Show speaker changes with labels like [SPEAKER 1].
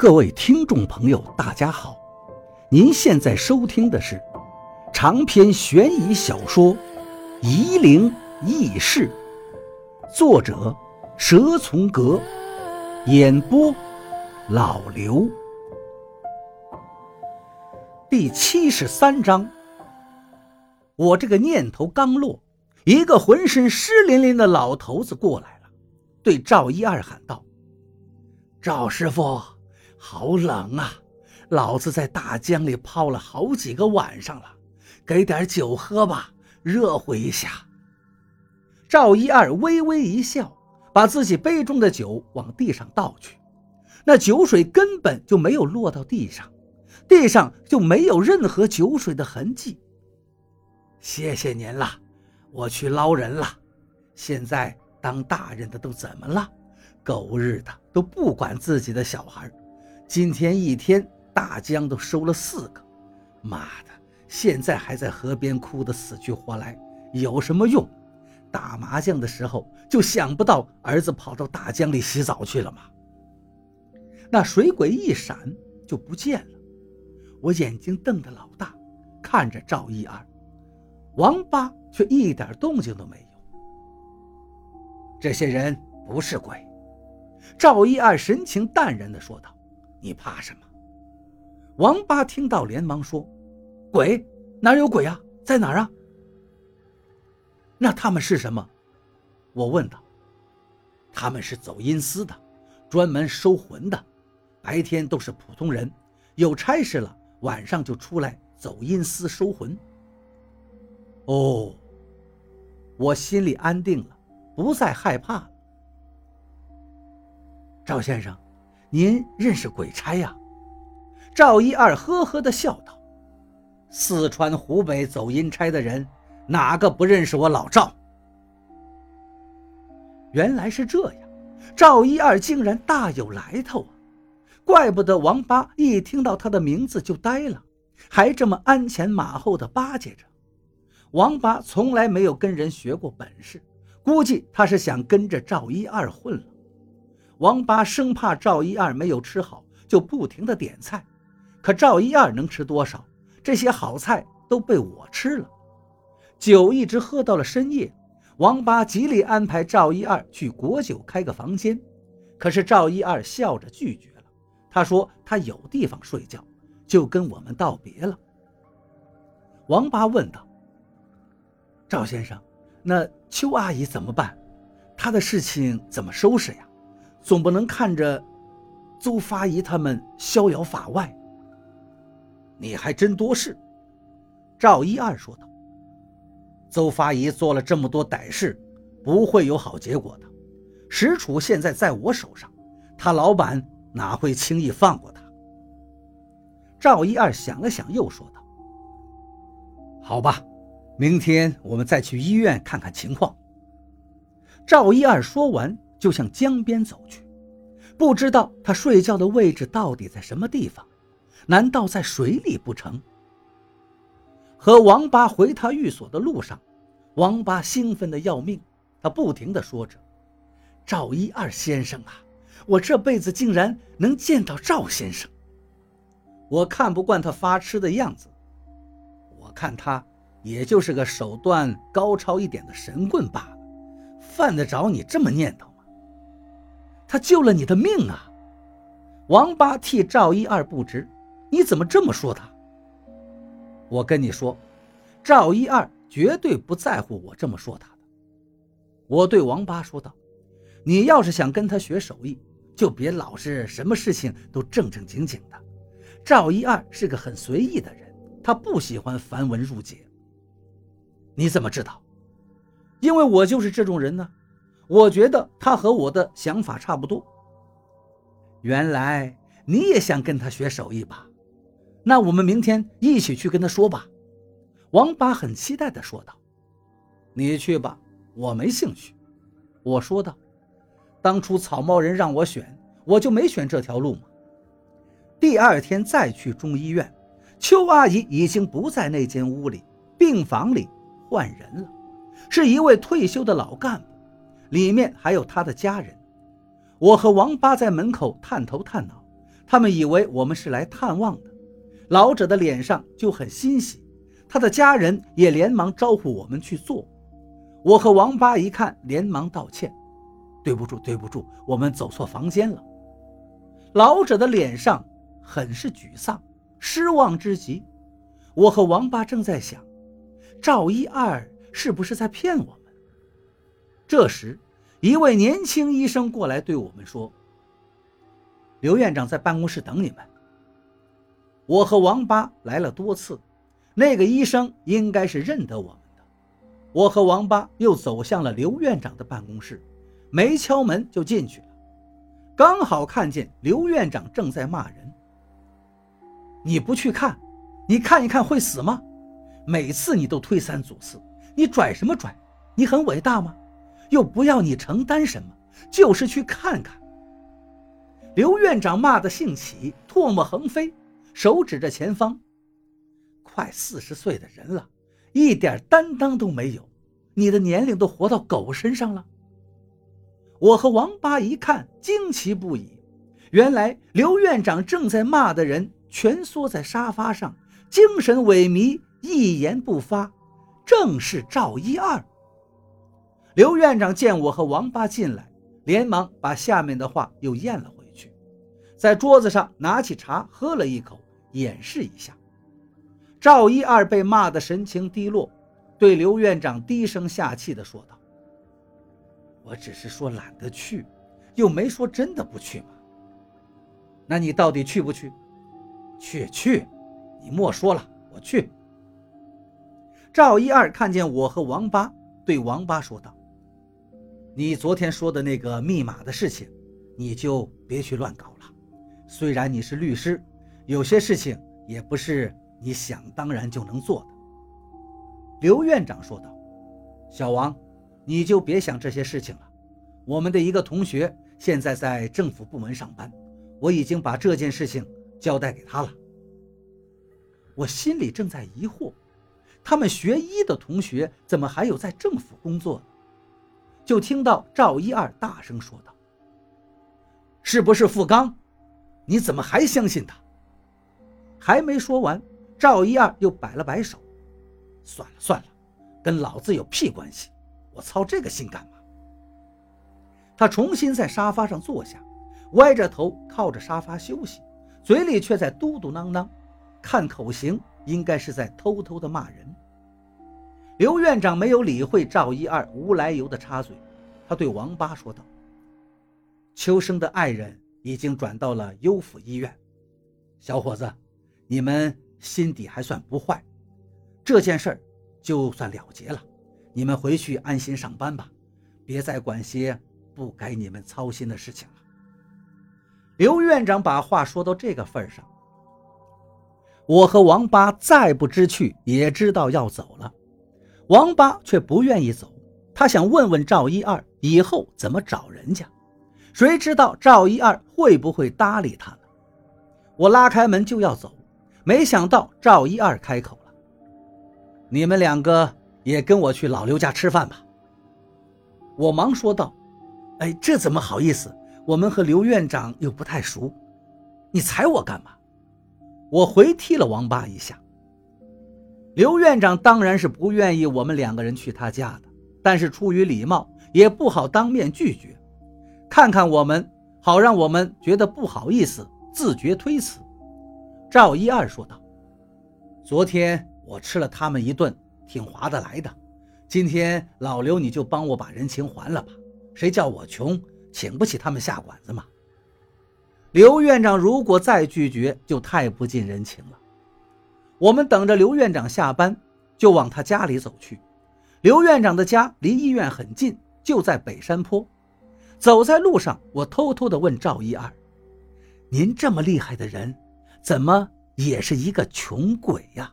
[SPEAKER 1] 各位听众朋友，大家好！您现在收听的是长篇悬疑小说《夷陵轶事》，作者蛇从阁，演播老刘。第七十三章，我这个念头刚落，一个浑身湿淋淋的老头子过来了，对赵一二喊道：“赵师傅。”好冷啊！老子在大江里泡了好几个晚上了，给点酒喝吧，热乎一下。赵一二微微一笑，把自己杯中的酒往地上倒去，那酒水根本就没有落到地上，地上就没有任何酒水的痕迹。谢谢您了，我去捞人了。现在当大人的都怎么了？狗日的都不管自己的小孩。今天一天，大江都收了四个，妈的！现在还在河边哭得死去活来，有什么用？打麻将的时候就想不到儿子跑到大江里洗澡去了吗？那水鬼一闪就不见了，我眼睛瞪得老大，看着赵一二，王八却一点动静都没有。这些人不是鬼，赵一二神情淡然地说道。你怕什么？王八听到，连忙说：“鬼哪有鬼啊？在哪儿啊？”那他们是什么？我问道。他们是走阴司的，专门收魂的。白天都是普通人，有差事了，晚上就出来走阴司收魂。哦，我心里安定了，不再害怕。赵先生。您认识鬼差呀？赵一二呵呵地笑道：“四川、湖北走阴差的人，哪个不认识我老赵？”原来是这样，赵一二竟然大有来头啊！怪不得王八一听到他的名字就呆了，还这么鞍前马后的巴结着。王八从来没有跟人学过本事，估计他是想跟着赵一二混了。王八生怕赵一二没有吃好，就不停的点菜。可赵一二能吃多少？这些好菜都被我吃了。酒一直喝到了深夜，王八极力安排赵一二去国酒开个房间，可是赵一二笑着拒绝了。他说他有地方睡觉，就跟我们道别了。王八问道：“赵先生，那邱阿姨怎么办？她的事情怎么收拾呀？”总不能看着邹发姨他们逍遥法外。你还真多事。”赵一二说道。“邹发姨做了这么多歹事，不会有好结果的。石楚现在在我手上，他老板哪会轻易放过他？”赵一二想了想，又说道：“好吧，明天我们再去医院看看情况。”赵一二说完。就向江边走去，不知道他睡觉的位置到底在什么地方？难道在水里不成？和王八回他寓所的路上，王八兴奋的要命，他不停的说着：“赵一二先生啊，我这辈子竟然能见到赵先生！我看不惯他发痴的样子，我看他也就是个手段高超一点的神棍罢了，犯得着你这么念叨？”他救了你的命啊！王八替赵一二不值，你怎么这么说他？我跟你说，赵一二绝对不在乎我这么说他的。我对王八说道：“你要是想跟他学手艺，就别老是什么事情都正正经经的。赵一二是个很随意的人，他不喜欢繁文缛节。你怎么知道？因为我就是这种人呢。”我觉得他和我的想法差不多。原来你也想跟他学手艺吧？那我们明天一起去跟他说吧。”王八很期待地说道。“你去吧，我没兴趣。”我说道。“当初草帽人让我选，我就没选这条路嘛。”第二天再去中医院，邱阿姨已经不在那间屋里，病房里换人了，是一位退休的老干部。里面还有他的家人，我和王八在门口探头探脑，他们以为我们是来探望的。老者的脸上就很欣喜，他的家人也连忙招呼我们去坐。我和王八一看，连忙道歉：“对不住，对不住，我们走错房间了。”老者的脸上很是沮丧，失望之极。我和王八正在想，赵一二是不是在骗我？这时，一位年轻医生过来对我们说：“刘院长在办公室等你们。”我和王八来了多次，那个医生应该是认得我们的。我和王八又走向了刘院长的办公室，没敲门就进去了。刚好看见刘院长正在骂人。你不去看，你看一看会死吗？每次你都推三阻四，你拽什么拽？你很伟大吗？又不要你承担什么，就是去看看。刘院长骂得兴起，唾沫横飞。手指着前方，快四十岁的人了，一点担当都没有。你的年龄都活到狗身上了。我和王八一看，惊奇不已。原来刘院长正在骂的人蜷缩在沙发上，精神萎靡，一言不发，正是赵一二。刘院长见我和王八进来，连忙把下面的话又咽了回去，在桌子上拿起茶喝了一口。掩饰一下，赵一二被骂得神情低落，对刘院长低声下气地说道：“我只是说懒得去，又没说真的不去嘛。那你到底去不去？去去，你莫说了，我去。”赵一二看见我和王八，对王八说道：“你昨天说的那个密码的事情，你就别去乱搞了。虽然你是律师。”有些事情也不是你想当然就能做的。”刘院长说道。“小王，你就别想这些事情了。我们的一个同学现在在政府部门上班，我已经把这件事情交代给他了。”我心里正在疑惑，他们学医的同学怎么还有在政府工作？就听到赵一二大声说道：“是不是付刚？你怎么还相信他？”还没说完，赵一二又摆了摆手：“算了算了，跟老子有屁关系！我操这个心干嘛？”他重新在沙发上坐下，歪着头靠着沙发休息，嘴里却在嘟嘟囔囔，看口型应该是在偷偷的骂人。刘院长没有理会赵一二无来由的插嘴，他对王八说道：“秋生的爱人已经转到了优抚医院，小伙子。”你们心底还算不坏，这件事儿就算了结了。你们回去安心上班吧，别再管些不该你们操心的事情了。刘院长把话说到这个份上，我和王八再不知趣，也知道要走了。王八却不愿意走，他想问问赵一二以后怎么找人家，谁知道赵一二会不会搭理他呢？我拉开门就要走。没想到赵一二开口了：“你们两个也跟我去老刘家吃饭吧。”我忙说道：“哎，这怎么好意思？我们和刘院长又不太熟，你踩我干嘛？”我回踢了王八一下。刘院长当然是不愿意我们两个人去他家的，但是出于礼貌，也不好当面拒绝。看看我们，好让我们觉得不好意思，自觉推辞。赵一二说道：“昨天我吃了他们一顿，挺划得来的。今天老刘你就帮我把人情还了吧。谁叫我穷，请不起他们下馆子嘛。”刘院长如果再拒绝，就太不近人情了。我们等着刘院长下班，就往他家里走去。刘院长的家离医院很近，就在北山坡。走在路上，我偷偷地问赵一二：“您这么厉害的人？”怎么也是一个穷鬼呀！